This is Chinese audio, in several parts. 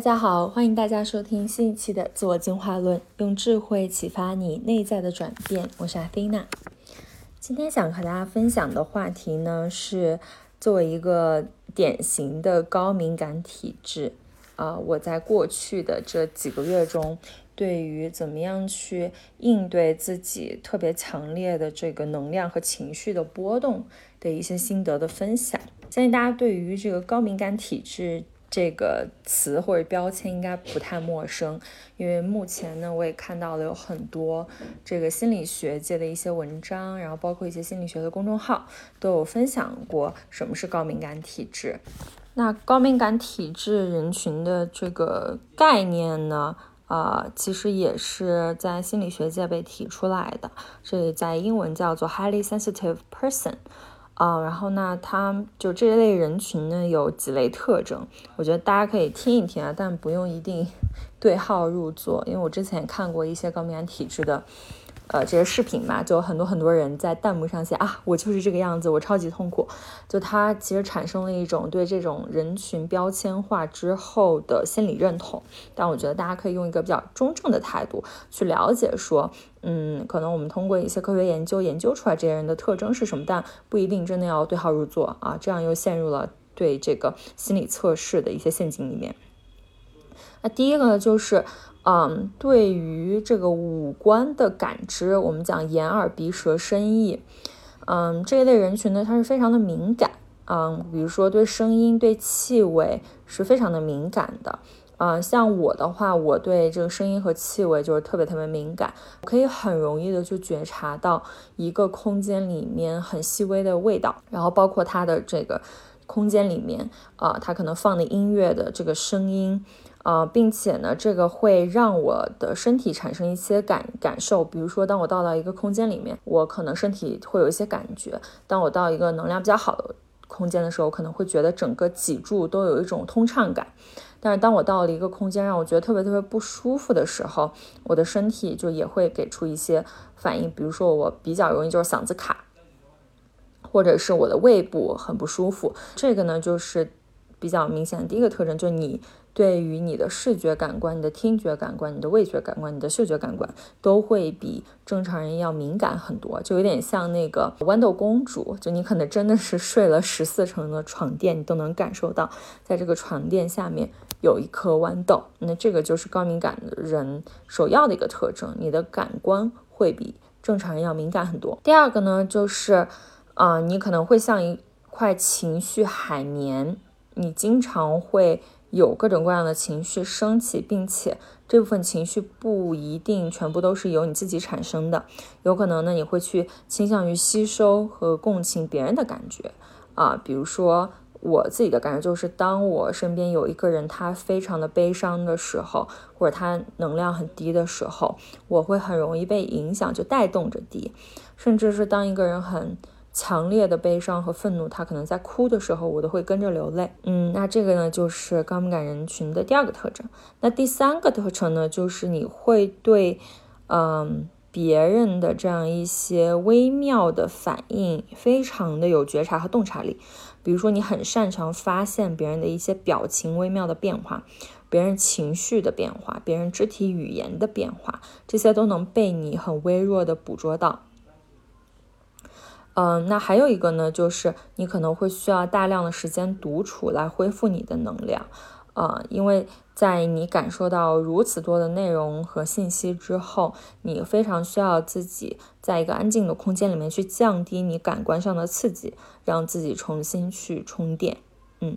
大家好，欢迎大家收听新一期的自我进化论，用智慧启发你内在的转变。我是阿菲娜，今天想和大家分享的话题呢是作为一个典型的高敏感体质啊，我在过去的这几个月中，对于怎么样去应对自己特别强烈的这个能量和情绪的波动的一些心得的分享。相信大家对于这个高敏感体质。这个词或者标签应该不太陌生，因为目前呢，我也看到了有很多这个心理学界的一些文章，然后包括一些心理学的公众号都有分享过什么是高敏感体质。那高敏感体质人群的这个概念呢，啊，其实也是在心理学界被提出来的，这在英文叫做 highly sensitive person。啊，然后呢，他就这一类人群呢，有几类特征，我觉得大家可以听一听啊，但不用一定 对号入座，因为我之前看过一些高敏感体质的。呃，这些视频嘛，就有很多很多人在弹幕上写啊，我就是这个样子，我超级痛苦。就他其实产生了一种对这种人群标签化之后的心理认同。但我觉得大家可以用一个比较中正的态度去了解，说，嗯，可能我们通过一些科学研究研究出来这些人的特征是什么，但不一定真的要对号入座啊，这样又陷入了对这个心理测试的一些陷阱里面。那第一个呢，就是。嗯，对于这个五官的感知，我们讲眼耳鼻舌身意，嗯，这一类人群呢，他是非常的敏感，嗯，比如说对声音、对气味是非常的敏感的，嗯，像我的话，我对这个声音和气味就是特别特别敏感，可以很容易的就觉察到一个空间里面很细微的味道，然后包括它的这个空间里面，啊，它可能放的音乐的这个声音。啊，并且呢，这个会让我的身体产生一些感感受，比如说，当我到到一个空间里面，我可能身体会有一些感觉；当我到一个能量比较好的空间的时候，可能会觉得整个脊柱都有一种通畅感。但是，当我到了一个空间让我觉得特别特别不舒服的时候，我的身体就也会给出一些反应，比如说我比较容易就是嗓子卡，或者是我的胃部很不舒服。这个呢，就是比较明显的第一个特征，就是你。对于你的视觉感官、你的听觉感官、你的味觉感官、你的嗅觉感官，都会比正常人要敏感很多，就有点像那个豌豆公主，就你可能真的是睡了十四层的床垫，你都能感受到，在这个床垫下面有一颗豌豆。那这个就是高敏感的人首要的一个特征，你的感官会比正常人要敏感很多。第二个呢，就是啊，你可能会像一块情绪海绵，你经常会。有各种各样的情绪升起，并且这部分情绪不一定全部都是由你自己产生的，有可能呢你会去倾向于吸收和共情别人的感觉啊，比如说我自己的感觉就是，当我身边有一个人他非常的悲伤的时候，或者他能量很低的时候，我会很容易被影响，就带动着低，甚至是当一个人很。强烈的悲伤和愤怒，他可能在哭的时候，我都会跟着流泪。嗯，那这个呢，就是高敏感人群的第二个特征。那第三个特征呢，就是你会对，嗯，别人的这样一些微妙的反应，非常的有觉察和洞察力。比如说，你很擅长发现别人的一些表情微妙的变化，别人情绪的变化，别人肢体语言的变化，这些都能被你很微弱的捕捉到。嗯，那还有一个呢，就是你可能会需要大量的时间独处来恢复你的能量，呃，因为在你感受到如此多的内容和信息之后，你非常需要自己在一个安静的空间里面去降低你感官上的刺激，让自己重新去充电，嗯。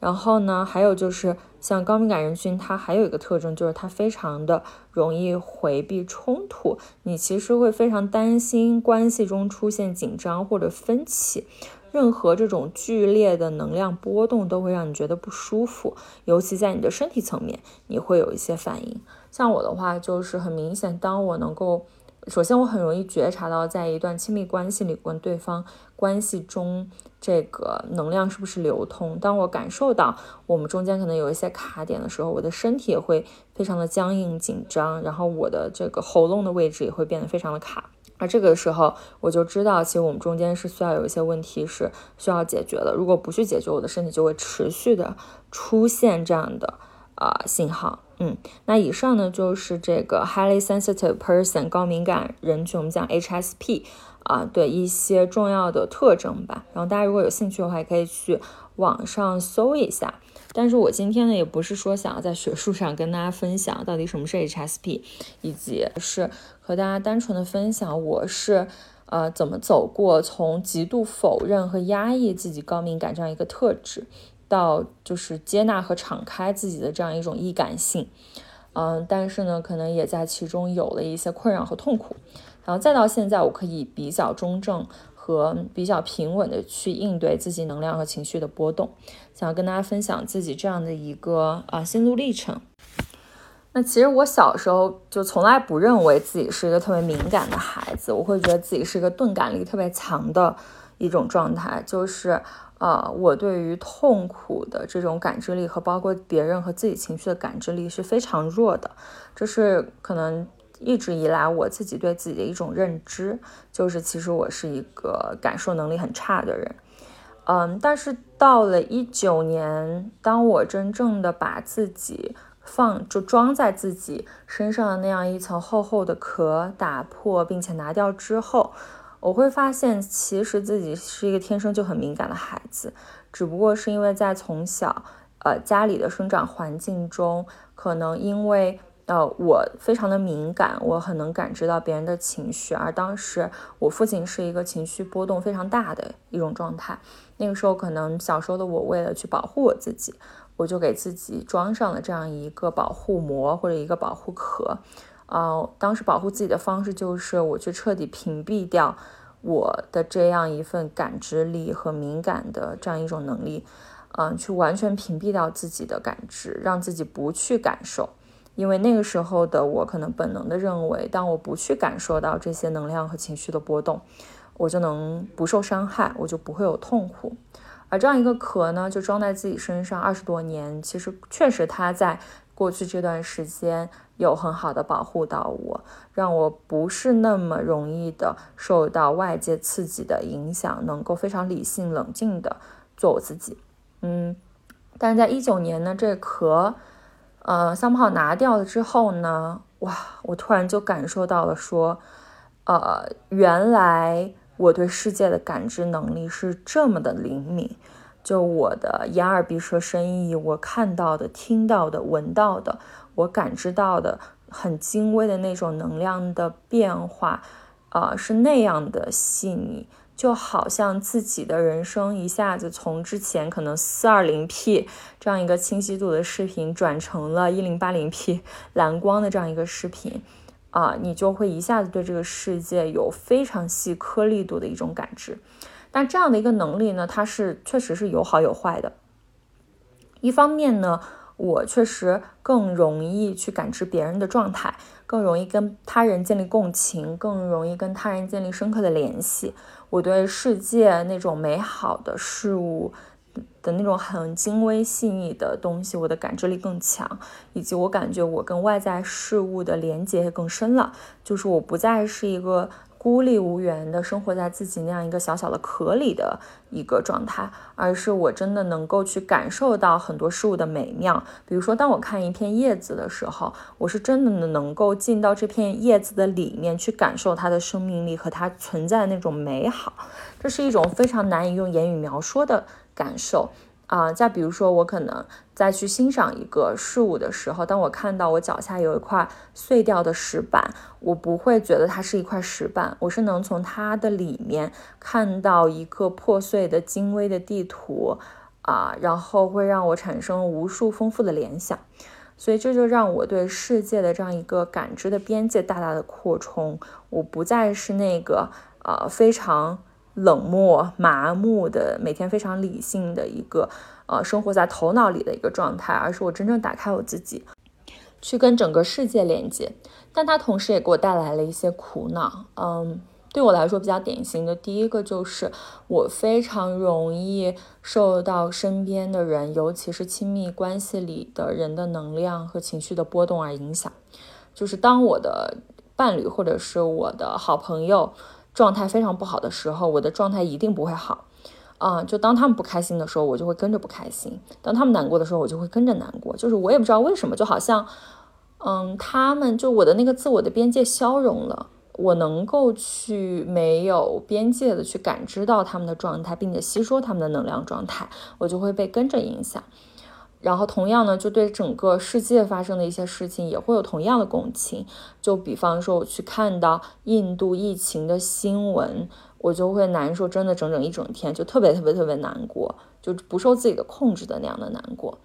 然后呢，还有就是像高敏感人群，它还有一个特征，就是它非常的容易回避冲突。你其实会非常担心关系中出现紧张或者分歧，任何这种剧烈的能量波动都会让你觉得不舒服，尤其在你的身体层面，你会有一些反应。像我的话，就是很明显，当我能够。首先，我很容易觉察到，在一段亲密关系里，跟对方关系中，这个能量是不是流通。当我感受到我们中间可能有一些卡点的时候，我的身体也会非常的僵硬紧张，然后我的这个喉咙的位置也会变得非常的卡。而这个时候，我就知道，其实我们中间是需要有一些问题是需要解决的。如果不去解决，我的身体就会持续的出现这样的。啊信号。嗯，那以上呢就是这个 highly sensitive person 高敏感人群，我们讲 HSP 啊的一些重要的特征吧。然后大家如果有兴趣的话，也可以去网上搜一下。但是我今天呢，也不是说想要在学术上跟大家分享到底什么是 HSP，以及是和大家单纯的分享我是呃怎么走过从极度否认和压抑自己高敏感这样一个特质。到就是接纳和敞开自己的这样一种易感性，嗯，但是呢，可能也在其中有了一些困扰和痛苦，然后再到现在，我可以比较中正和比较平稳的去应对自己能量和情绪的波动，想要跟大家分享自己这样的一个啊心路历程。那其实我小时候就从来不认为自己是一个特别敏感的孩子，我会觉得自己是一个钝感力特别强的一种状态，就是。啊，我对于痛苦的这种感知力和包括别人和自己情绪的感知力是非常弱的，这是可能一直以来我自己对自己的一种认知，就是其实我是一个感受能力很差的人。嗯，但是到了一九年，当我真正的把自己放就装在自己身上的那样一层厚厚的壳打破并且拿掉之后。我会发现，其实自己是一个天生就很敏感的孩子，只不过是因为在从小，呃，家里的生长环境中，可能因为呃我非常的敏感，我很能感知到别人的情绪，而当时我父亲是一个情绪波动非常大的一种状态，那个时候可能小时候的我为了去保护我自己，我就给自己装上了这样一个保护膜或者一个保护壳。啊，当时保护自己的方式就是我去彻底屏蔽掉我的这样一份感知力和敏感的这样一种能力，嗯，去完全屏蔽掉自己的感知，让自己不去感受。因为那个时候的我可能本能的认为，当我不去感受到这些能量和情绪的波动，我就能不受伤害，我就不会有痛苦。而这样一个壳呢，就装在自己身上二十多年，其实确实它在。过去这段时间有很好的保护到我，让我不是那么容易的受到外界刺激的影响，能够非常理性冷静的做我自己。嗯，但在一九年呢，这壳，呃，三炮拿掉了之后呢，哇，我突然就感受到了说，呃，原来我对世界的感知能力是这么的灵敏。就我的眼耳鼻舌身意，我看到的、听到的、闻到的，我感知到的很精微的那种能量的变化，啊，是那样的细腻，就好像自己的人生一下子从之前可能四二零 P 这样一个清晰度的视频，转成了一零八零 P 蓝光的这样一个视频，啊，你就会一下子对这个世界有非常细颗粒度的一种感知。但这样的一个能力呢，它是确实是有好有坏的。一方面呢，我确实更容易去感知别人的状态，更容易跟他人建立共情，更容易跟他人建立深刻的联系。我对世界那种美好的事物的那种很精微细腻的东西，我的感知力更强，以及我感觉我跟外在事物的连接更深了。就是我不再是一个。孤立无援的生活在自己那样一个小小的壳里的一个状态，而是我真的能够去感受到很多事物的美妙。比如说，当我看一片叶子的时候，我是真的能够进到这片叶子的里面去感受它的生命力和它存在的那种美好。这是一种非常难以用言语描述的感受。啊，再比如说，我可能再去欣赏一个事物的时候，当我看到我脚下有一块碎掉的石板，我不会觉得它是一块石板，我是能从它的里面看到一个破碎的精微的地图啊，然后会让我产生无数丰富的联想，所以这就让我对世界的这样一个感知的边界大大的扩充，我不再是那个呃非常。冷漠、麻木的，每天非常理性的一个，呃，生活在头脑里的一个状态，而是我真正打开我自己，去跟整个世界连接。但它同时也给我带来了一些苦恼。嗯，对我来说比较典型的第一个就是我非常容易受到身边的人，尤其是亲密关系里的人的能量和情绪的波动而影响。就是当我的伴侣或者是我的好朋友。状态非常不好的时候，我的状态一定不会好，啊，就当他们不开心的时候，我就会跟着不开心；当他们难过的时候，我就会跟着难过。就是我也不知道为什么，就好像，嗯，他们就我的那个自我的边界消融了，我能够去没有边界的去感知到他们的状态，并且吸收他们的能量状态，我就会被跟着影响。然后同样呢，就对整个世界发生的一些事情也会有同样的共情。就比方说，我去看到印度疫情的新闻。我就会难受，真的整整一整天，就特别特别特别难过，就不受自己的控制的那样的难过，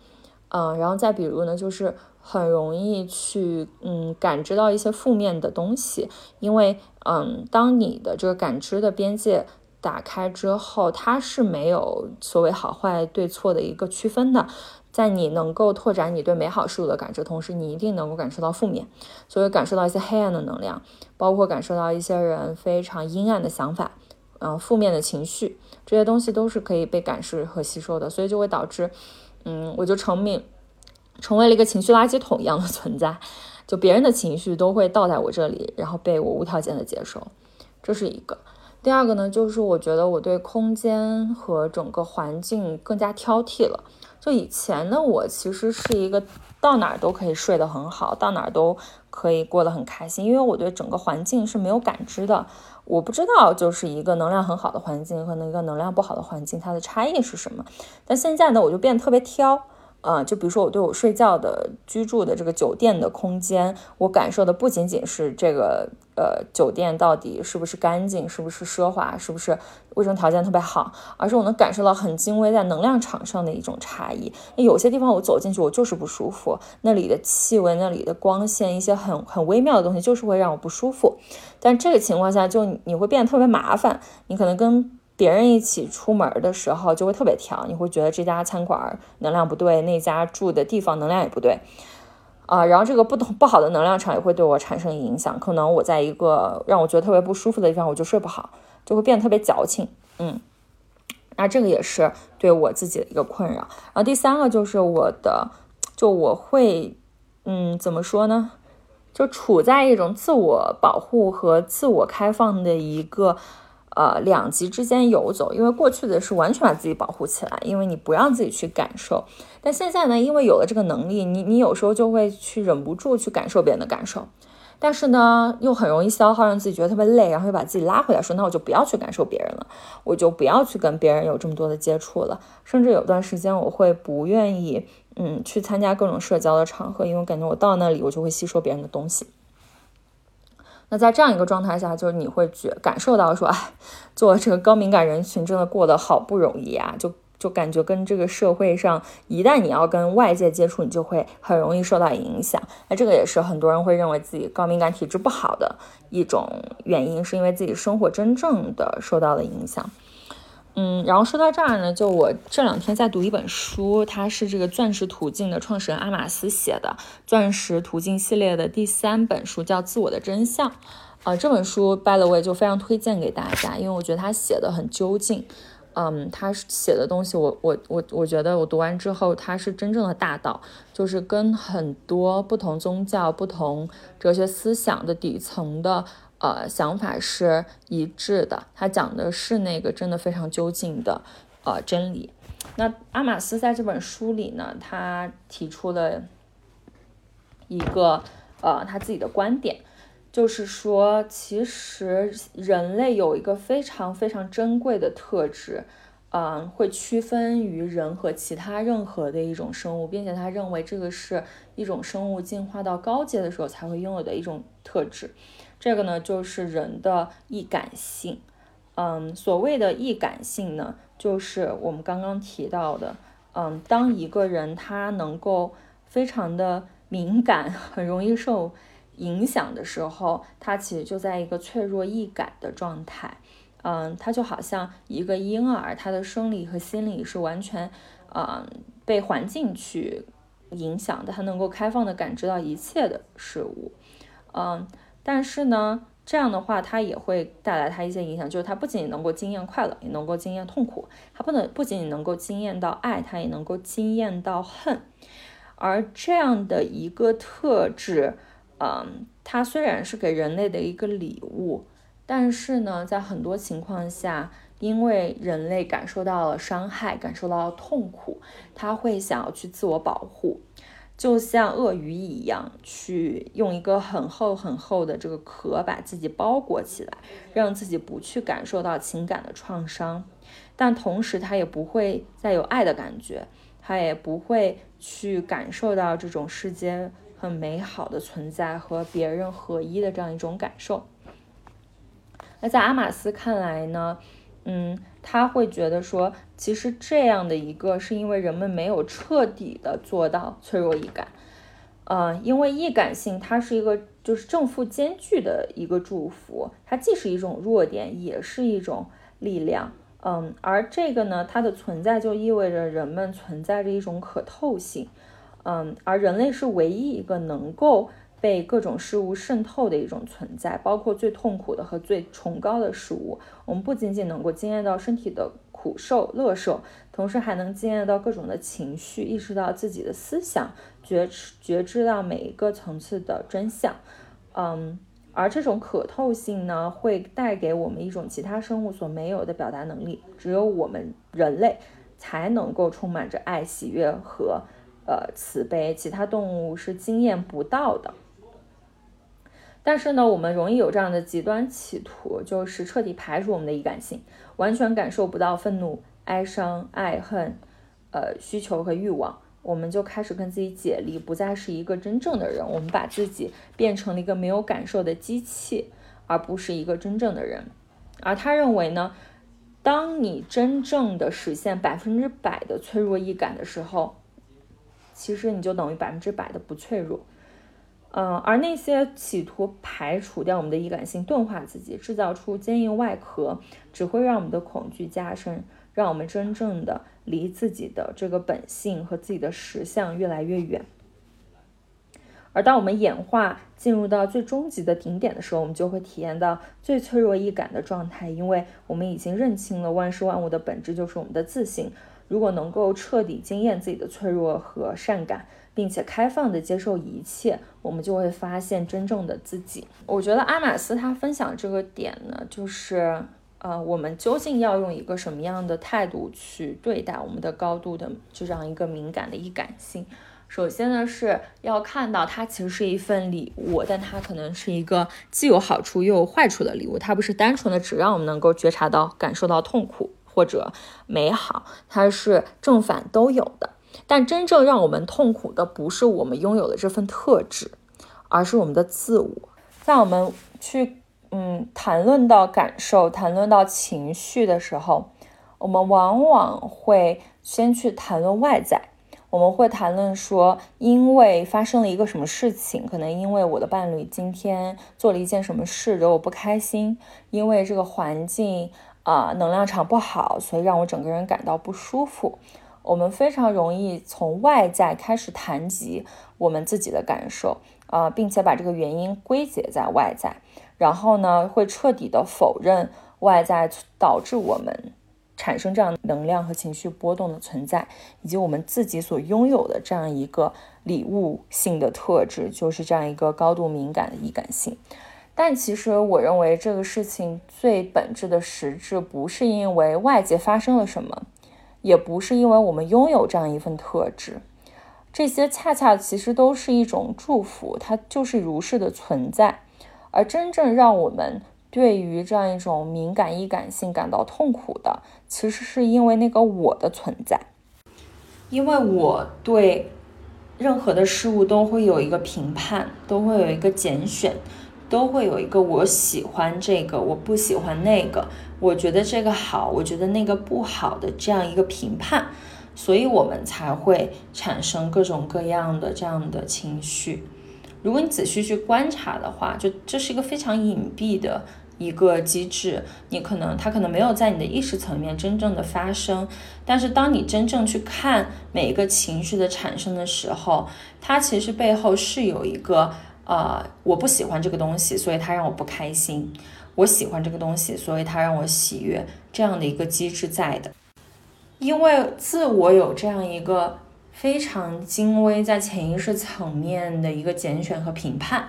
嗯，然后再比如呢，就是很容易去嗯感知到一些负面的东西，因为嗯，当你的这个感知的边界打开之后，它是没有所谓好坏对错的一个区分的，在你能够拓展你对美好事物的感知同时，你一定能够感受到负面，所以感受到一些黑暗的能量，包括感受到一些人非常阴暗的想法。嗯，负面的情绪这些东西都是可以被感知和吸收的，所以就会导致，嗯，我就成命，成为了一个情绪垃圾桶一样的存在，就别人的情绪都会倒在我这里，然后被我无条件的接受，这是一个。第二个呢，就是我觉得我对空间和整个环境更加挑剔了。就以前呢，我其实是一个到哪儿都可以睡得很好，到哪儿都可以过得很开心，因为我对整个环境是没有感知的。我不知道，就是一个能量很好的环境和那个能量不好的环境，它的差异是什么。但现在呢，我就变得特别挑。啊，就比如说我对我睡觉的居住的这个酒店的空间，我感受的不仅仅是这个呃酒店到底是不是干净，是不是奢华，是不是卫生条件特别好，而是我能感受到很精微在能量场上的一种差异。那有些地方我走进去我就是不舒服，那里的气味、那里的光线，一些很很微妙的东西就是会让我不舒服。但这个情况下就你会变得特别麻烦，你可能跟。别人一起出门的时候就会特别挑，你会觉得这家餐馆能量不对，那家住的地方能量也不对，啊，然后这个不同不好的能量场也会对我产生影响，可能我在一个让我觉得特别不舒服的地方，我就睡不好，就会变得特别矫情，嗯，那这个也是对我自己的一个困扰。然后第三个就是我的，就我会，嗯，怎么说呢？就处在一种自我保护和自我开放的一个。呃，两极之间游走，因为过去的是完全把自己保护起来，因为你不让自己去感受。但现在呢，因为有了这个能力，你你有时候就会去忍不住去感受别人的感受，但是呢，又很容易消耗，让自己觉得特别累，然后又把自己拉回来，说那我就不要去感受别人了，我就不要去跟别人有这么多的接触了。甚至有段时间，我会不愿意，嗯，去参加各种社交的场合，因为我感觉我到那里，我就会吸收别人的东西。那在这样一个状态下，就是你会觉感受到说，哎，做这个高敏感人群真的过得好不容易啊，就就感觉跟这个社会上，一旦你要跟外界接触，你就会很容易受到影响。那这个也是很多人会认为自己高敏感体质不好的一种原因，是因为自己生活真正的受到了影响。嗯，然后说到这儿呢，就我这两天在读一本书，它是这个钻石途径的创始人阿玛斯写的钻石途径系列的第三本书，叫《自我的真相》。啊，这本书 by the way 就非常推荐给大家，因为我觉得他写的很究竟。嗯，他写的东西，我我我我觉得我读完之后，他是真正的大道，就是跟很多不同宗教、不同哲学思想的底层的。呃，想法是一致的。他讲的是那个真的非常究竟的呃真理。那阿马斯在这本书里呢，他提出了一个呃他自己的观点，就是说，其实人类有一个非常非常珍贵的特质，嗯，会区分于人和其他任何的一种生物，并且他认为这个是一种生物进化到高阶的时候才会拥有的一种特质。这个呢，就是人的易感性。嗯，所谓的易感性呢，就是我们刚刚提到的，嗯，当一个人他能够非常的敏感，很容易受影响的时候，他其实就在一个脆弱易感的状态。嗯，他就好像一个婴儿，他的生理和心理是完全，嗯，被环境去影响的，他能够开放的感知到一切的事物。嗯。但是呢，这样的话，它也会带来它一些影响，就是它不仅能够经验快乐，也能够经验痛苦。它不能不仅能够经验到爱，它也能够经验到恨。而这样的一个特质，嗯，它虽然是给人类的一个礼物，但是呢，在很多情况下，因为人类感受到了伤害，感受到了痛苦，他会想要去自我保护，就像鳄鱼一样，去用一个很厚很厚的这个壳把自己包裹起来，让自己不去感受到情感的创伤。但同时，他也不会再有爱的感觉，他也不会去感受到这种世间很美好的存在和别人合一的这样一种感受。那在阿马斯看来呢？嗯，他会觉得说，其实这样的一个是因为人们没有彻底的做到脆弱易感，呃，因为易感性它是一个就是正负兼具的一个祝福，它既是一种弱点，也是一种力量，嗯，而这个呢，它的存在就意味着人们存在着一种可透性，嗯，而人类是唯一一个能够。被各种事物渗透的一种存在，包括最痛苦的和最崇高的事物。我们不仅仅能够经验到身体的苦受、乐受，同时还能经验到各种的情绪，意识到自己的思想，觉知觉知到每一个层次的真相。嗯，而这种可透性呢，会带给我们一种其他生物所没有的表达能力，只有我们人类才能够充满着爱、喜悦和呃慈悲，其他动物是经验不到的。但是呢，我们容易有这样的极端企图，就是彻底排除我们的易感性，完全感受不到愤怒、哀伤、爱恨，呃，需求和欲望，我们就开始跟自己解离，不再是一个真正的人，我们把自己变成了一个没有感受的机器，而不是一个真正的人。而他认为呢，当你真正的实现百分之百的脆弱易感的时候，其实你就等于百分之百的不脆弱。嗯，而那些企图排除掉我们的易感性、钝化自己、制造出坚硬外壳，只会让我们的恐惧加深，让我们真正的离自己的这个本性和自己的实相越来越远。而当我们演化进入到最终极的顶点的时候，我们就会体验到最脆弱易感的状态，因为我们已经认清了万事万物的本质就是我们的自信。如果能够彻底经验自己的脆弱和善感。并且开放的接受一切，我们就会发现真正的自己。我觉得阿马斯他分享这个点呢，就是呃，我们究竟要用一个什么样的态度去对待我们的高度的这样一个敏感的易感性？首先呢，是要看到它其实是一份礼物，但它可能是一个既有好处又有坏处的礼物。它不是单纯的只让我们能够觉察到、感受到痛苦或者美好，它是正反都有的。但真正让我们痛苦的不是我们拥有的这份特质，而是我们的自我。在我们去嗯谈论到感受、谈论到情绪的时候，我们往往会先去谈论外在。我们会谈论说，因为发生了一个什么事情，可能因为我的伴侣今天做了一件什么事惹我不开心，因为这个环境啊能量场不好，所以让我整个人感到不舒服。我们非常容易从外在开始谈及我们自己的感受啊，并且把这个原因归结在外在，然后呢，会彻底的否认外在导致我们产生这样能量和情绪波动的存在，以及我们自己所拥有的这样一个礼物性的特质，就是这样一个高度敏感的易感性。但其实我认为这个事情最本质的实质，不是因为外界发生了什么。也不是因为我们拥有这样一份特质，这些恰恰其实都是一种祝福，它就是如是的存在。而真正让我们对于这样一种敏感易感性感到痛苦的，其实是因为那个我的存在，因为我对任何的事物都会有一个评判，都会有一个拣选。都会有一个我喜欢这个，我不喜欢那个，我觉得这个好，我觉得那个不好的这样一个评判，所以我们才会产生各种各样的这样的情绪。如果你仔细去观察的话，就这是一个非常隐蔽的一个机制，你可能它可能没有在你的意识层面真正的发生，但是当你真正去看每一个情绪的产生的时候，它其实背后是有一个。啊，我不喜欢这个东西，所以它让我不开心。我喜欢这个东西，所以它让我喜悦。这样的一个机制在的，因为自我有这样一个非常精微在潜意识层面的一个拣选和评判，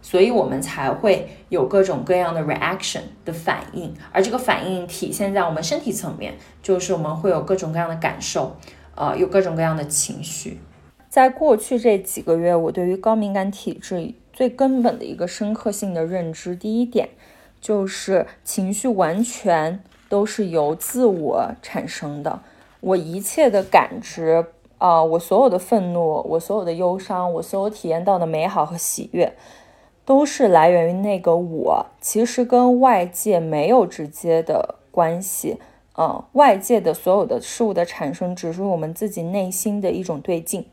所以我们才会有各种各样的 reaction 的反应，而这个反应体现在我们身体层面，就是我们会有各种各样的感受，呃，有各种各样的情绪。在过去这几个月，我对于高敏感体质最根本的一个深刻性的认知，第一点就是情绪完全都是由自我产生的，我一切的感知。啊，我所有的愤怒，我所有的忧伤，我所有体验到的美好和喜悦，都是来源于那个我，其实跟外界没有直接的关系。嗯，外界的所有的事物的产生，只是我们自己内心的一种对镜。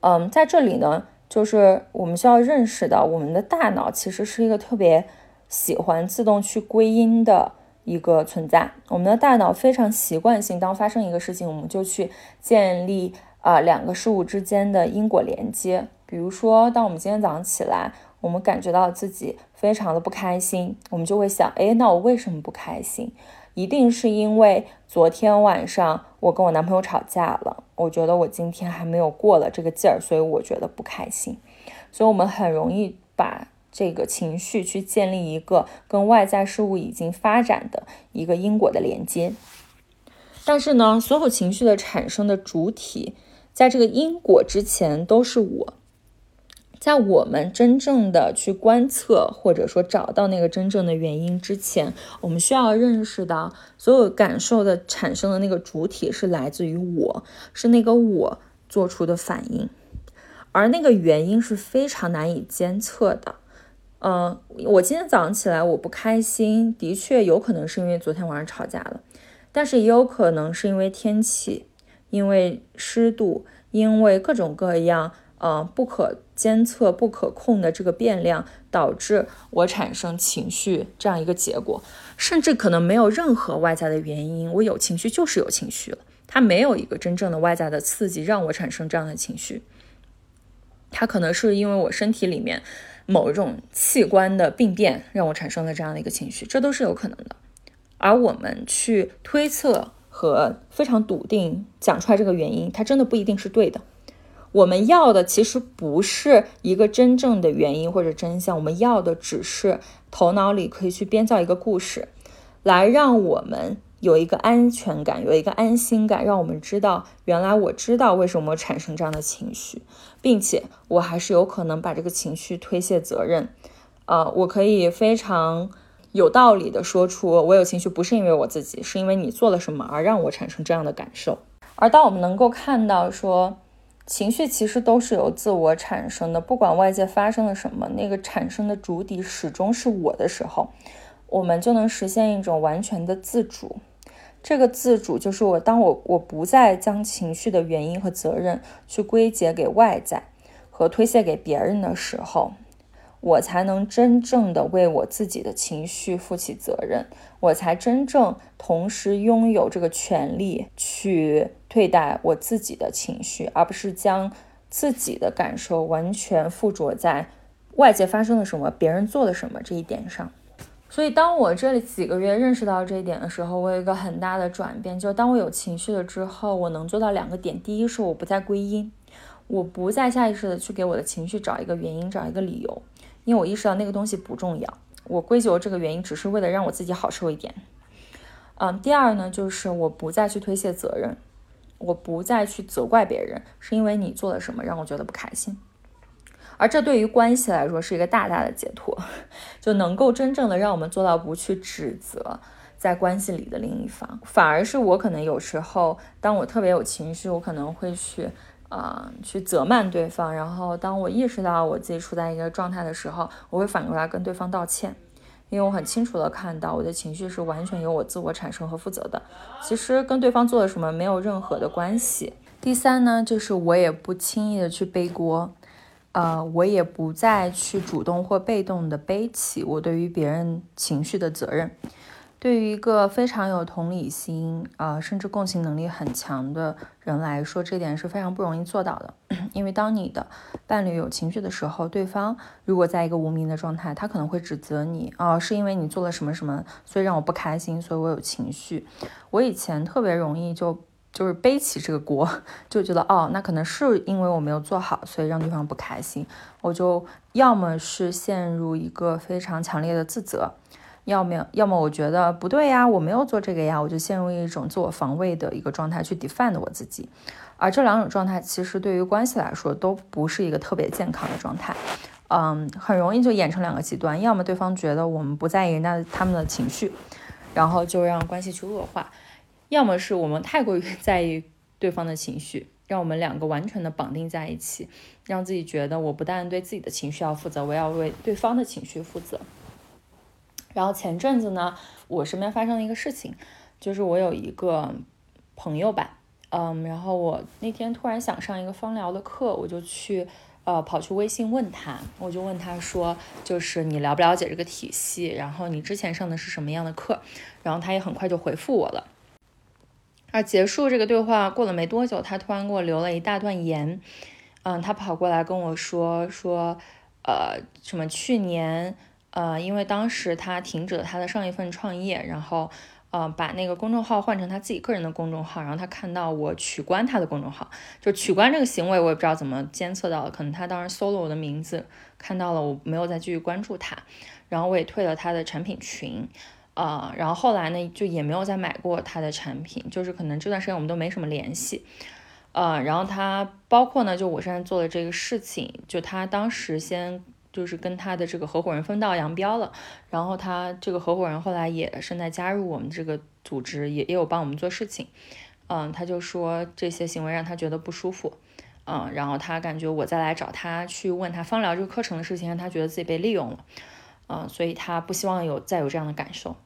嗯，在这里呢，就是我们需要认识到，我们的大脑其实是一个特别喜欢自动去归因的。一个存在，我们的大脑非常习惯性，当发生一个事情，我们就去建立啊两个事物之间的因果连接。比如说，当我们今天早上起来，我们感觉到自己非常的不开心，我们就会想，哎，那我为什么不开心？一定是因为昨天晚上我跟我男朋友吵架了，我觉得我今天还没有过了这个劲儿，所以我觉得不开心。所以，我们很容易把。这个情绪去建立一个跟外在事物已经发展的一个因果的连接，但是呢，所有情绪的产生的主体，在这个因果之前都是我。在我们真正的去观测或者说找到那个真正的原因之前，我们需要认识到，所有感受的产生的那个主体是来自于我，是那个我做出的反应，而那个原因是非常难以监测的。嗯，我今天早上起来我不开心，的确有可能是因为昨天晚上吵架了，但是也有可能是因为天气，因为湿度，因为各种各样呃不可监测、不可控的这个变量导致我产生情绪这样一个结果，甚至可能没有任何外在的原因，我有情绪就是有情绪了，它没有一个真正的外在的刺激让我产生这样的情绪，它可能是因为我身体里面。某一种器官的病变让我产生了这样的一个情绪，这都是有可能的。而我们去推测和非常笃定讲出来这个原因，它真的不一定是对的。我们要的其实不是一个真正的原因或者真相，我们要的只是头脑里可以去编造一个故事，来让我们。有一个安全感，有一个安心感，让我们知道，原来我知道为什么产生这样的情绪，并且我还是有可能把这个情绪推卸责任。呃，我可以非常有道理的说出，我有情绪不是因为我自己，是因为你做了什么而让我产生这样的感受。而当我们能够看到说，情绪其实都是由自我产生的，不管外界发生了什么，那个产生的主体始终是我的时候，我们就能实现一种完全的自主。这个自主就是我，当我我不再将情绪的原因和责任去归结给外在和推卸给别人的时候，我才能真正的为我自己的情绪负起责任，我才真正同时拥有这个权利去对待我自己的情绪，而不是将自己的感受完全附着在外界发生了什么、别人做了什么这一点上。所以，当我这里几个月认识到这一点的时候，我有一个很大的转变，就是当我有情绪了之后，我能做到两个点：第一是我不再归因，我不再下意识的去给我的情绪找一个原因、找一个理由，因为我意识到那个东西不重要，我归咎这个原因只是为了让我自己好受一点。嗯，第二呢，就是我不再去推卸责任，我不再去责怪别人，是因为你做了什么让我觉得不开心。而这对于关系来说是一个大大的解脱，就能够真正的让我们做到不去指责在关系里的另一方，反而是我可能有时候，当我特别有情绪，我可能会去，呃，去责骂对方。然后当我意识到我自己处在一个状态的时候，我会反过来跟对方道歉，因为我很清楚的看到我的情绪是完全由我自我产生和负责的，其实跟对方做了什么没有任何的关系。第三呢，就是我也不轻易的去背锅。呃，我也不再去主动或被动的背起我对于别人情绪的责任。对于一个非常有同理心啊，甚至共情能力很强的人来说，这点是非常不容易做到的。因为当你的伴侣有情绪的时候，对方如果在一个无名的状态，他可能会指责你啊，是因为你做了什么什么，所以让我不开心，所以我有情绪。我以前特别容易就。就是背起这个锅，就觉得哦，那可能是因为我没有做好，所以让对方不开心。我就要么是陷入一个非常强烈的自责，要么要么我觉得不对呀，我没有做这个呀，我就陷入一种自我防卫的一个状态去 defend 我自己。而这两种状态其实对于关系来说都不是一个特别健康的状态，嗯，很容易就演成两个极端，要么对方觉得我们不在意人家他们的情绪，然后就让关系去恶化。要么是我们太过于在意对方的情绪，让我们两个完全的绑定在一起，让自己觉得我不但对自己的情绪要负责，我要为对方的情绪负责。然后前阵子呢，我身边发生了一个事情，就是我有一个朋友吧，嗯，然后我那天突然想上一个芳疗的课，我就去呃跑去微信问他，我就问他说，就是你了不了解这个体系，然后你之前上的是什么样的课，然后他也很快就回复我了。而结束这个对话过了没多久，他突然给我留了一大段言，嗯，他跑过来跟我说说，呃，什么去年，呃，因为当时他停止了他的上一份创业，然后，呃，把那个公众号换成他自己个人的公众号，然后他看到我取关他的公众号，就取关这个行为，我也不知道怎么监测到的，可能他当时搜了我的名字，看到了我没有再继续关注他，然后我也退了他的产品群。啊，然后后来呢，就也没有再买过他的产品，就是可能这段时间我们都没什么联系。呃，然后他包括呢，就我现在做的这个事情，就他当时先就是跟他的这个合伙人分道扬镳了，然后他这个合伙人后来也正在加入我们这个组织，也也有帮我们做事情。嗯，他就说这些行为让他觉得不舒服。嗯，然后他感觉我再来找他去问他方疗这个课程的事情，让他觉得自己被利用了。嗯，所以他不希望有再有这样的感受。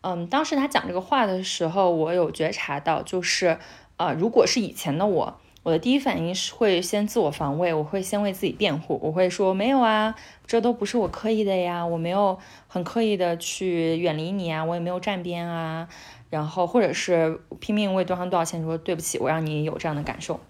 嗯，当时他讲这个话的时候，我有觉察到，就是，呃，如果是以前的我，我的第一反应是会先自我防卫，我会先为自己辩护，我会说没有啊，这都不是我刻意的呀，我没有很刻意的去远离你啊，我也没有站边啊，然后或者是拼命为对方道歉，说对不起，我让你有这样的感受。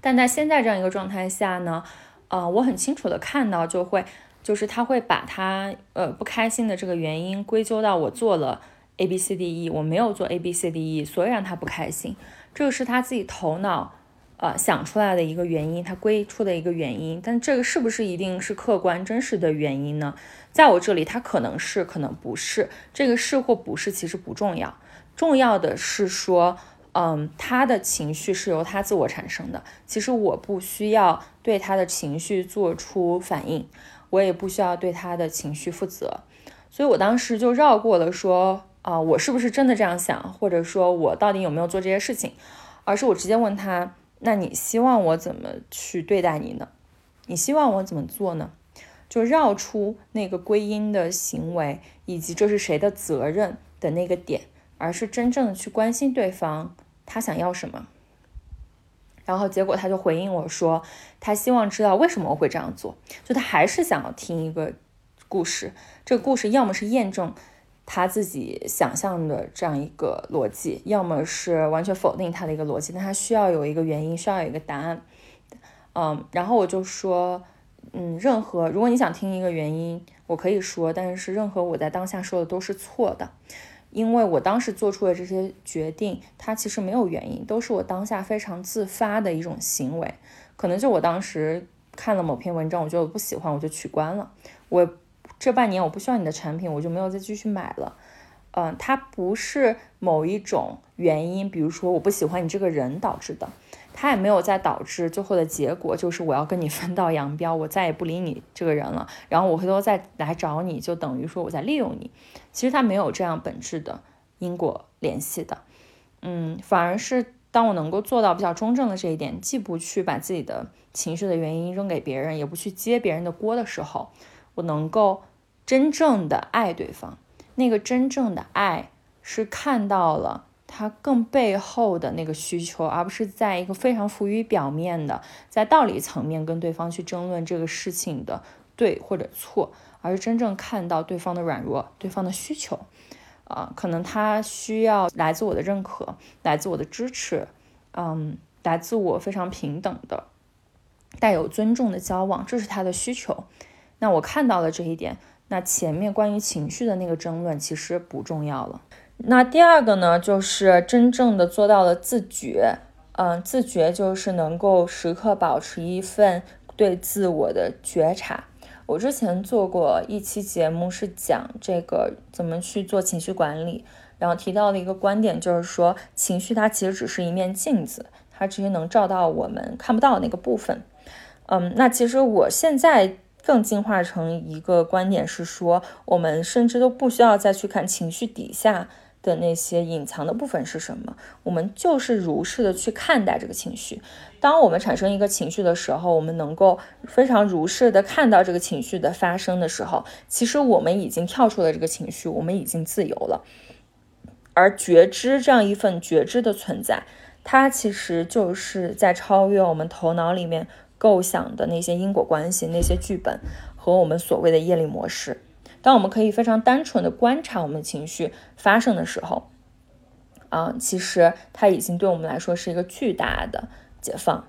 但在现在这样一个状态下呢，呃，我很清楚的看到，就会。就是他会把他呃不开心的这个原因归咎到我做了 A B C D E，我没有做 A B C D E，所以让他不开心。这个是他自己头脑呃想出来的一个原因，他归出的一个原因。但这个是不是一定是客观真实的原因呢？在我这里，他可能是，可能不是。这个是或不是其实不重要，重要的是说，嗯，他的情绪是由他自我产生的。其实我不需要对他的情绪做出反应。我也不需要对他的情绪负责，所以我当时就绕过了说啊，我是不是真的这样想，或者说我到底有没有做这些事情，而是我直接问他，那你希望我怎么去对待你呢？你希望我怎么做呢？就绕出那个归因的行为，以及这是谁的责任的那个点，而是真正的去关心对方，他想要什么。然后结果他就回应我说，他希望知道为什么我会这样做，就他还是想要听一个故事。这个故事要么是验证他自己想象的这样一个逻辑，要么是完全否定他的一个逻辑。但他需要有一个原因，需要有一个答案。嗯，然后我就说，嗯，任何如果你想听一个原因，我可以说，但是任何我在当下说的都是错的。因为我当时做出的这些决定，它其实没有原因，都是我当下非常自发的一种行为。可能就我当时看了某篇文章，我觉得我不喜欢，我就取关了。我这半年我不需要你的产品，我就没有再继续买了。嗯，它不是某一种原因，比如说我不喜欢你这个人导致的。它也没有再导致最后的结果，就是我要跟你 分道扬镳，我再也不理你这个人了。然后我回头再来找你，就等于说我在利用你。其实它没有这样本质的因果联系的，嗯，反而是当我能够做到比较中正的这一点，既不去把自己的情绪的原因扔给别人，也不去接别人的锅的时候，我能够真正的爱对方。那个真正的爱是看到了。他更背后的那个需求，而不是在一个非常浮于表面的，在道理层面跟对方去争论这个事情的对或者错，而是真正看到对方的软弱，对方的需求，啊，可能他需要来自我的认可，来自我的支持，嗯，来自我非常平等的、带有尊重的交往，这是他的需求。那我看到了这一点，那前面关于情绪的那个争论其实不重要了。那第二个呢，就是真正的做到了自觉。嗯，自觉就是能够时刻保持一份对自我的觉察。我之前做过一期节目，是讲这个怎么去做情绪管理，然后提到的一个观点就是说，情绪它其实只是一面镜子，它只是能照到我们看不到那个部分。嗯，那其实我现在更进化成一个观点是说，我们甚至都不需要再去看情绪底下。的那些隐藏的部分是什么？我们就是如是的去看待这个情绪。当我们产生一个情绪的时候，我们能够非常如是的看到这个情绪的发生的时候，其实我们已经跳出了这个情绪，我们已经自由了。而觉知这样一份觉知的存在，它其实就是在超越我们头脑里面构想的那些因果关系、那些剧本和我们所谓的业力模式。当我们可以非常单纯的观察我们情绪发生的时候，啊，其实它已经对我们来说是一个巨大的解放。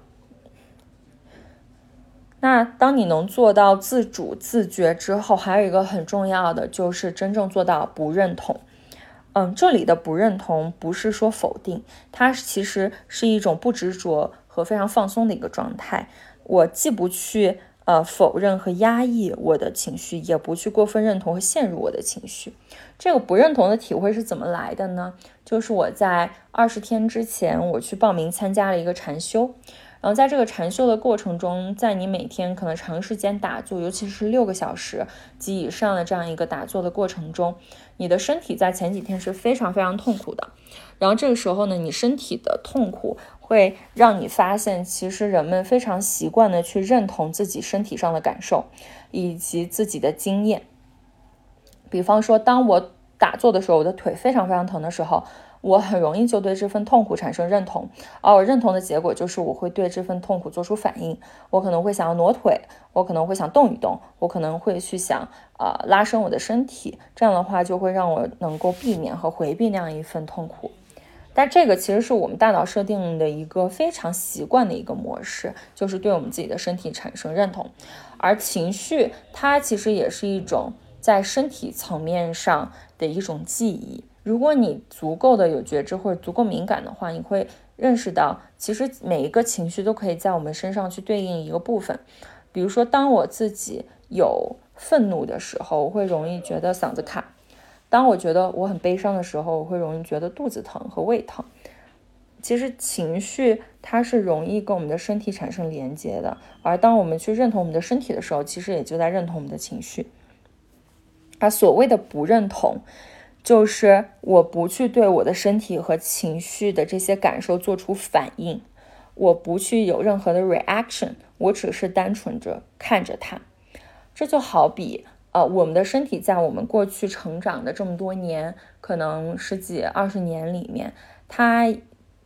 那当你能做到自主自觉之后，还有一个很重要的就是真正做到不认同。嗯，这里的不认同不是说否定，它其实是一种不执着和非常放松的一个状态。我既不去。呃，否认和压抑我的情绪，也不去过分认同和陷入我的情绪。这个不认同的体会是怎么来的呢？就是我在二十天之前，我去报名参加了一个禅修。然后在这个禅修的过程中，在你每天可能长时间打坐，尤其是六个小时及以上的这样一个打坐的过程中，你的身体在前几天是非常非常痛苦的。然后这个时候呢，你身体的痛苦。会让你发现，其实人们非常习惯的去认同自己身体上的感受，以及自己的经验。比方说，当我打坐的时候，我的腿非常非常疼的时候，我很容易就对这份痛苦产生认同。而我认同的结果就是，我会对这份痛苦做出反应。我可能会想要挪腿，我可能会想动一动，我可能会去想啊拉伸我的身体。这样的话，就会让我能够避免和回避那样一份痛苦。但这个其实是我们大脑设定的一个非常习惯的一个模式，就是对我们自己的身体产生认同，而情绪它其实也是一种在身体层面上的一种记忆。如果你足够的有觉知或者足够敏感的话，你会认识到，其实每一个情绪都可以在我们身上去对应一个部分。比如说，当我自己有愤怒的时候，我会容易觉得嗓子卡。当我觉得我很悲伤的时候，我会容易觉得肚子疼和胃疼。其实情绪它是容易跟我们的身体产生连接的，而当我们去认同我们的身体的时候，其实也就在认同我们的情绪。而所谓的不认同，就是我不去对我的身体和情绪的这些感受做出反应，我不去有任何的 reaction，我只是单纯着看着它。这就好比。呃，我们的身体在我们过去成长的这么多年，可能十几二十年里面，它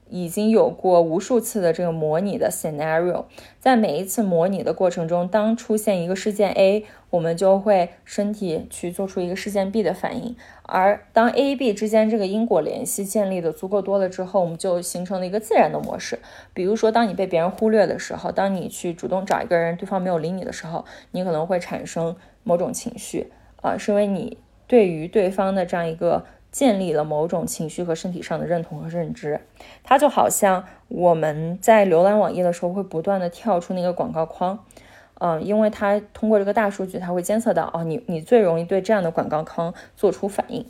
已经有过无数次的这个模拟的 scenario。在每一次模拟的过程中，当出现一个事件 A，我们就会身体去做出一个事件 B 的反应。而当 A、B 之间这个因果联系建立的足够多了之后，我们就形成了一个自然的模式。比如说，当你被别人忽略的时候，当你去主动找一个人，对方没有理你的时候，你可能会产生。某种情绪啊，是因为你对于对方的这样一个建立了某种情绪和身体上的认同和认知，它就好像我们在浏览网页的时候会不断的跳出那个广告框，嗯，因为它通过这个大数据，它会监测到哦，你你最容易对这样的广告框做出反应，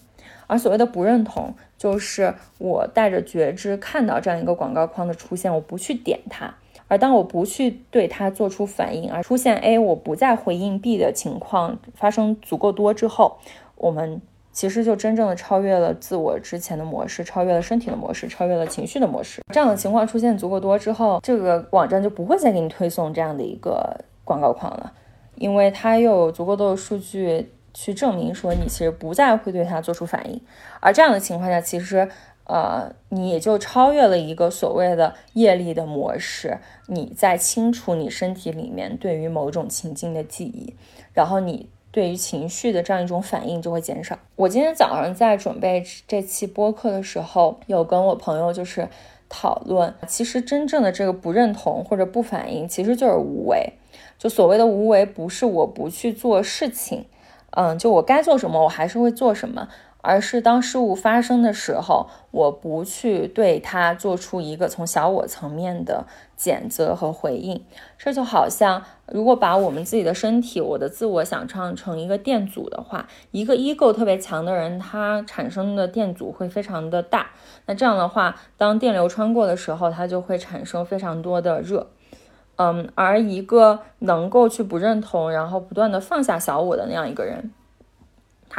而所谓的不认同，就是我带着觉知看到这样一个广告框的出现，我不去点它。而当我不去对它做出反应，而出现 A 我不再回应 B 的情况发生足够多之后，我们其实就真正的超越了自我之前的模式，超越了身体的模式，超越了情绪的模式。这样的情况出现足够多之后，这个网站就不会再给你推送这样的一个广告框了，因为它又有足够多的数据去证明说你其实不再会对它做出反应。而这样的情况下，其实。呃，你也就超越了一个所谓的业力的模式，你在清除你身体里面对于某种情境的记忆，然后你对于情绪的这样一种反应就会减少。我今天早上在准备这期播客的时候，有跟我朋友就是讨论，其实真正的这个不认同或者不反应，其实就是无为。就所谓的无为，不是我不去做事情，嗯，就我该做什么，我还是会做什么。而是当事物发生的时候，我不去对它做出一个从小我层面的谴责和回应。这就好像，如果把我们自己的身体，我的自我想象成一个电阻的话，一个 ego 特别强的人，他产生的电阻会非常的大。那这样的话，当电流穿过的时候，它就会产生非常多的热。嗯，而一个能够去不认同，然后不断的放下小我的那样一个人。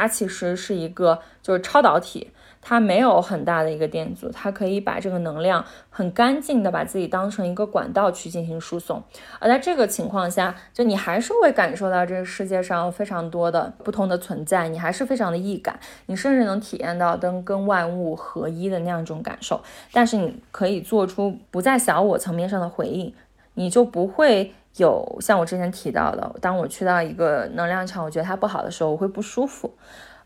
它其实是一个就是超导体，它没有很大的一个电阻，它可以把这个能量很干净的把自己当成一个管道去进行输送。而在这个情况下，就你还是会感受到这个世界上非常多的不同的存在，你还是非常的易感，你甚至能体验到跟跟万物合一的那样一种感受。但是你可以做出不在小我层面上的回应，你就不会。有像我之前提到的，当我去到一个能量场，我觉得它不好的时候，我会不舒服。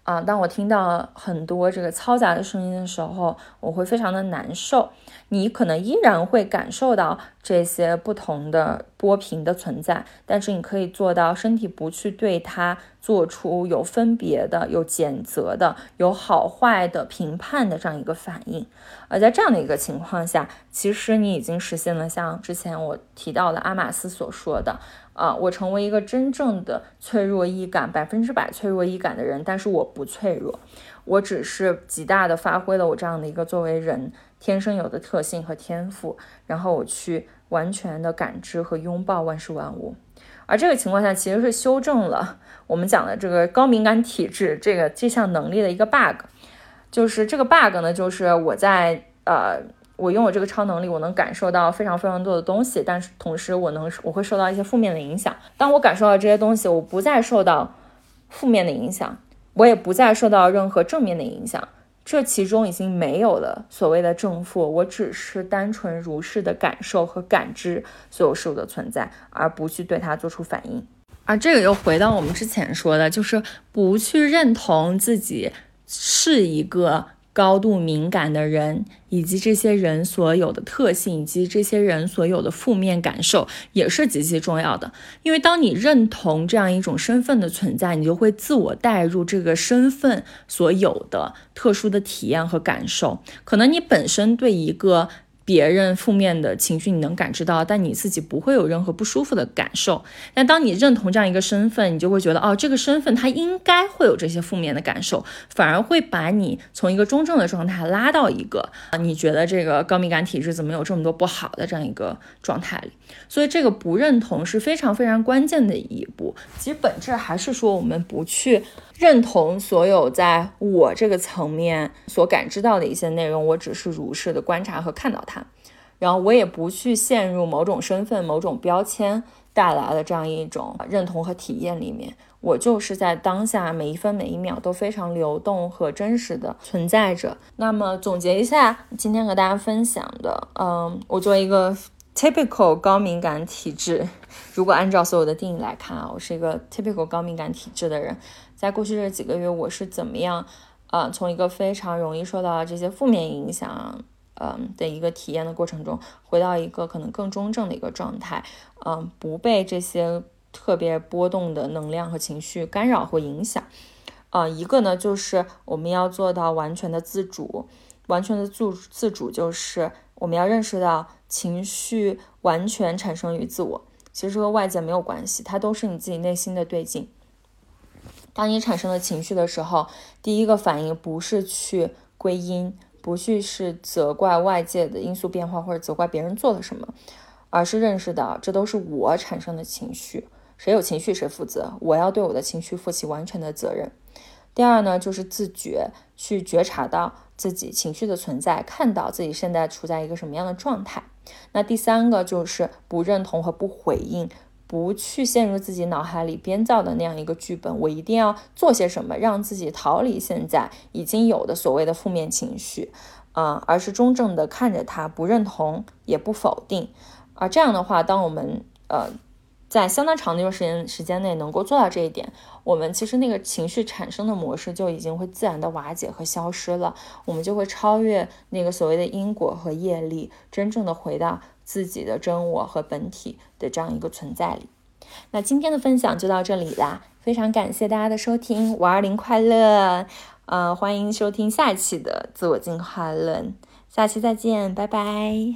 啊，当我听到很多这个嘈杂的声音的时候，我会非常的难受。你可能依然会感受到这些不同的波频的存在，但是你可以做到身体不去对它做出有分别的、有谴责的、有好坏的评判的这样一个反应。而在这样的一个情况下，其实你已经实现了像之前我提到的阿马斯所说的。啊，我成为一个真正的脆弱易感、百分之百脆弱易感的人，但是我不脆弱，我只是极大的发挥了我这样的一个作为人天生有的特性和天赋，然后我去完全的感知和拥抱万事万物。而这个情况下其实是修正了我们讲的这个高敏感体质这个这项能力的一个 bug，就是这个 bug 呢，就是我在呃。我拥有这个超能力，我能感受到非常非常多的东西，但是同时我能我会受到一些负面的影响。当我感受到这些东西，我不再受到负面的影响，我也不再受到任何正面的影响。这其中已经没有了所谓的正负，我只是单纯如是的感受和感知所有事物的存在，而不去对它做出反应。而这个又回到我们之前说的，就是不去认同自己是一个。高度敏感的人，以及这些人所有的特性，以及这些人所有的负面感受，也是极其重要的。因为当你认同这样一种身份的存在，你就会自我带入这个身份所有的特殊的体验和感受。可能你本身对一个。别人负面的情绪你能感知到，但你自己不会有任何不舒服的感受。但当你认同这样一个身份，你就会觉得，哦，这个身份它应该会有这些负面的感受，反而会把你从一个中正的状态拉到一个啊，你觉得这个高敏感体质怎么有这么多不好的这样一个状态里。所以这个不认同是非常非常关键的一步。其实本质还是说，我们不去。认同所有在我这个层面所感知到的一些内容，我只是如是的观察和看到它，然后我也不去陷入某种身份、某种标签带来的这样一种认同和体验里面。我就是在当下每一分每一秒都非常流动和真实的存在着。那么总结一下今天和大家分享的，嗯，我作为一个 typical 高敏感体质，如果按照所有的定义来看啊，我是一个 typical 高敏感体质的人。在过去这几个月，我是怎么样，啊，从一个非常容易受到这些负面影响，嗯的一个体验的过程中，回到一个可能更中正的一个状态，嗯，不被这些特别波动的能量和情绪干扰或影响，啊，一个呢就是我们要做到完全的自主，完全的自自主就是我们要认识到情绪完全产生于自我，其实和外界没有关系，它都是你自己内心的对镜。当你产生了情绪的时候，第一个反应不是去归因，不去是责怪外界的因素变化或者责怪别人做了什么，而是认识到这都是我产生的情绪，谁有情绪谁负责，我要对我的情绪负起完全的责任。第二呢，就是自觉去觉察到自己情绪的存在，看到自己现在处在一个什么样的状态。那第三个就是不认同和不回应。不去陷入自己脑海里编造的那样一个剧本，我一定要做些什么，让自己逃离现在已经有的所谓的负面情绪，啊，而是中正的看着它，不认同也不否定，而这样的话，当我们呃在相当长的一段时间时间内能够做到这一点，我们其实那个情绪产生的模式就已经会自然的瓦解和消失了，我们就会超越那个所谓的因果和业力，真正的回到。自己的真我和本体的这样一个存在里，那今天的分享就到这里啦，非常感谢大家的收听，五二零快乐！呃，欢迎收听下一期的自我进化论，下期再见，拜拜。